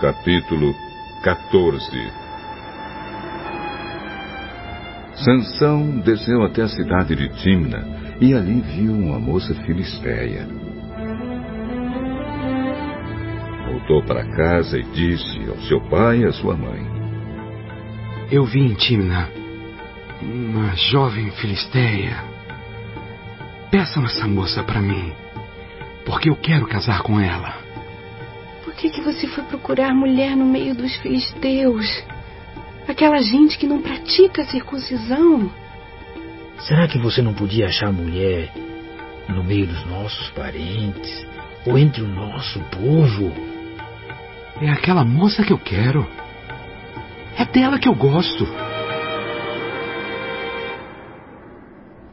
Capítulo 14 Sansão desceu até a cidade de Timna e ali viu uma moça filisteia. Voltou para casa e disse ao seu pai e à sua mãe: Eu vi em Timna uma jovem filisteia. Peçam essa moça para mim, porque eu quero casar com ela. Por que, que você foi procurar mulher no meio dos filisteus? Aquela gente que não pratica a circuncisão. Será que você não podia achar mulher no meio dos nossos parentes ou entre o nosso povo? É aquela moça que eu quero. É dela que eu gosto.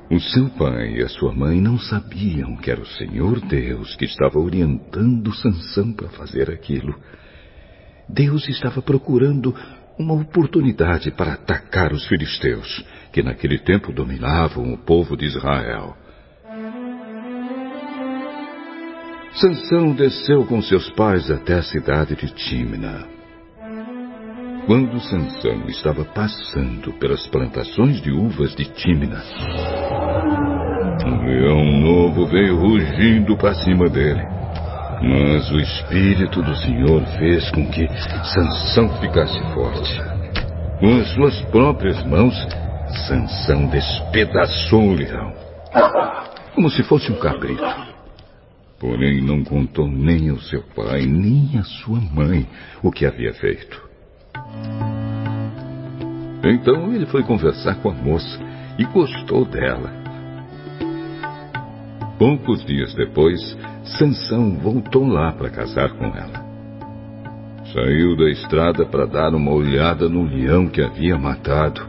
O seu pai e a sua mãe não sabiam que era o Senhor Deus que estava orientando Sansão para fazer aquilo. Deus estava procurando uma oportunidade para atacar os filisteus, que naquele tempo dominavam o povo de Israel. Sansão desceu com seus pais até a cidade de Timna. Quando Sansão estava passando pelas plantações de uvas de Timna, um leão novo veio rugindo para cima dele. Mas o Espírito do Senhor fez com que Sansão ficasse forte. Com as suas próprias mãos, Sansão despedaçou o leão, como se fosse um cabrito. Porém, não contou nem ao seu pai, nem à sua mãe o que havia feito. Então ele foi conversar com a moça e gostou dela. Poucos dias depois, Sansão voltou lá para casar com ela. Saiu da estrada para dar uma olhada no leão que havia matado.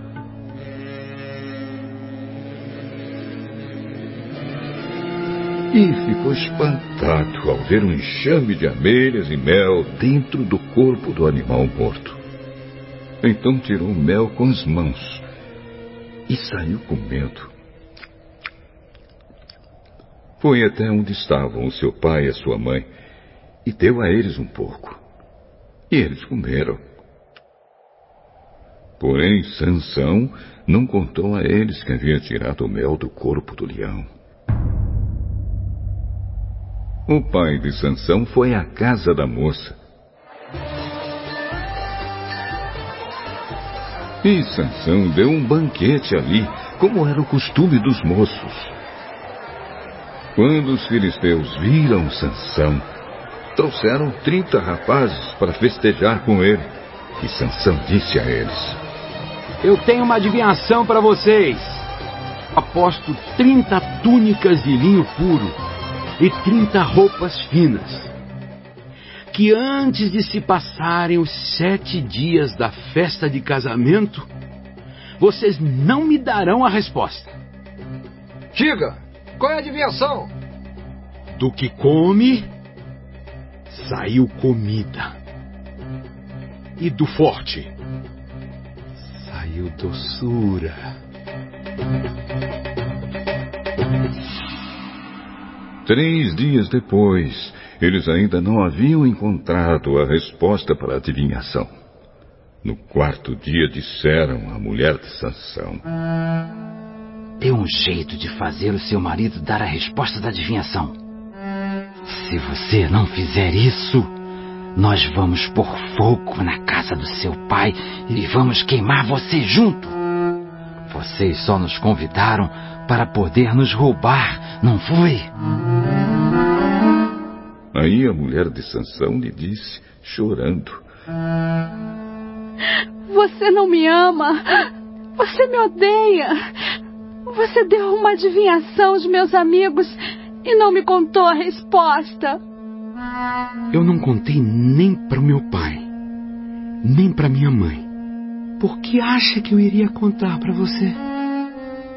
E ficou espantado ao ver um enxame de abelhas e mel dentro do corpo do animal morto. Então tirou o mel com as mãos e saiu comendo. Foi até onde estavam o seu pai e a sua mãe e deu a eles um pouco. E eles comeram. Porém, Sansão não contou a eles que havia tirado o mel do corpo do leão. O pai de Sansão foi à casa da moça. E Sansão deu um banquete ali, como era o costume dos moços. Quando os filisteus viram Sansão, trouxeram trinta rapazes para festejar com ele. E Sansão disse a eles: Eu tenho uma adivinhação para vocês. Aposto trinta túnicas de linho puro e trinta roupas finas. Que antes de se passarem os sete dias da festa de casamento, vocês não me darão a resposta. Diga, qual é a adivinhação? Do que come, saiu comida. E do forte, saiu doçura. Três dias depois, eles ainda não haviam encontrado a resposta para a adivinhação. No quarto dia disseram à mulher de Sansão: Dê um jeito de fazer o seu marido dar a resposta da adivinhação. Se você não fizer isso, nós vamos pôr fogo na casa do seu pai e vamos queimar você junto. Vocês só nos convidaram para poder nos roubar, não foi? Aí a mulher de Sansão lhe disse, chorando: Você não me ama. Você me odeia. Você deu uma adivinhação aos meus amigos e não me contou a resposta. Eu não contei nem para o meu pai, nem para minha mãe. Por que acha que eu iria contar para você?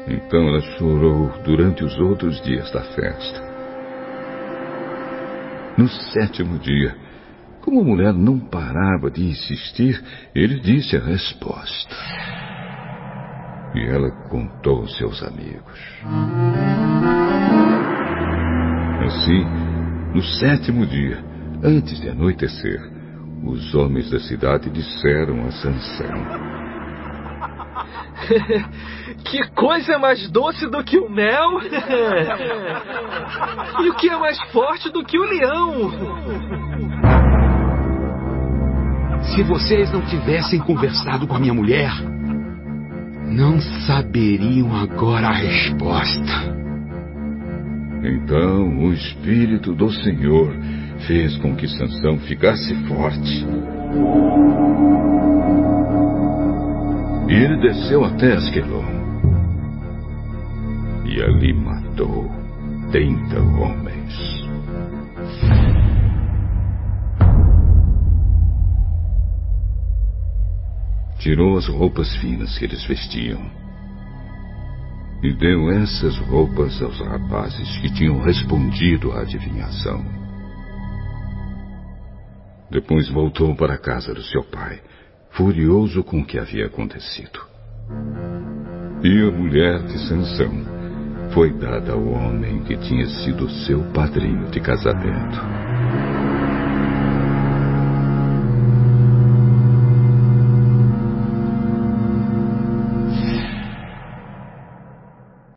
Então ela chorou durante os outros dias da festa. No sétimo dia, como a mulher não parava de insistir, ele disse a resposta. E ela contou aos seus amigos. Assim, no sétimo dia, antes de anoitecer, os homens da cidade disseram a Sansão: que coisa mais doce do que o mel? e o que é mais forte do que o leão? Se vocês não tivessem conversado com a minha mulher, não saberiam agora a resposta. Então o Espírito do Senhor fez com que Sansão ficasse forte. E ele desceu até Asquelon. E ali matou trinta homens. Tirou as roupas finas que eles vestiam e deu essas roupas aos rapazes que tinham respondido à adivinhação. Depois voltou para a casa do seu pai, furioso com o que havia acontecido. E a mulher de Sansão foi dada ao homem que tinha sido seu padrinho de casamento.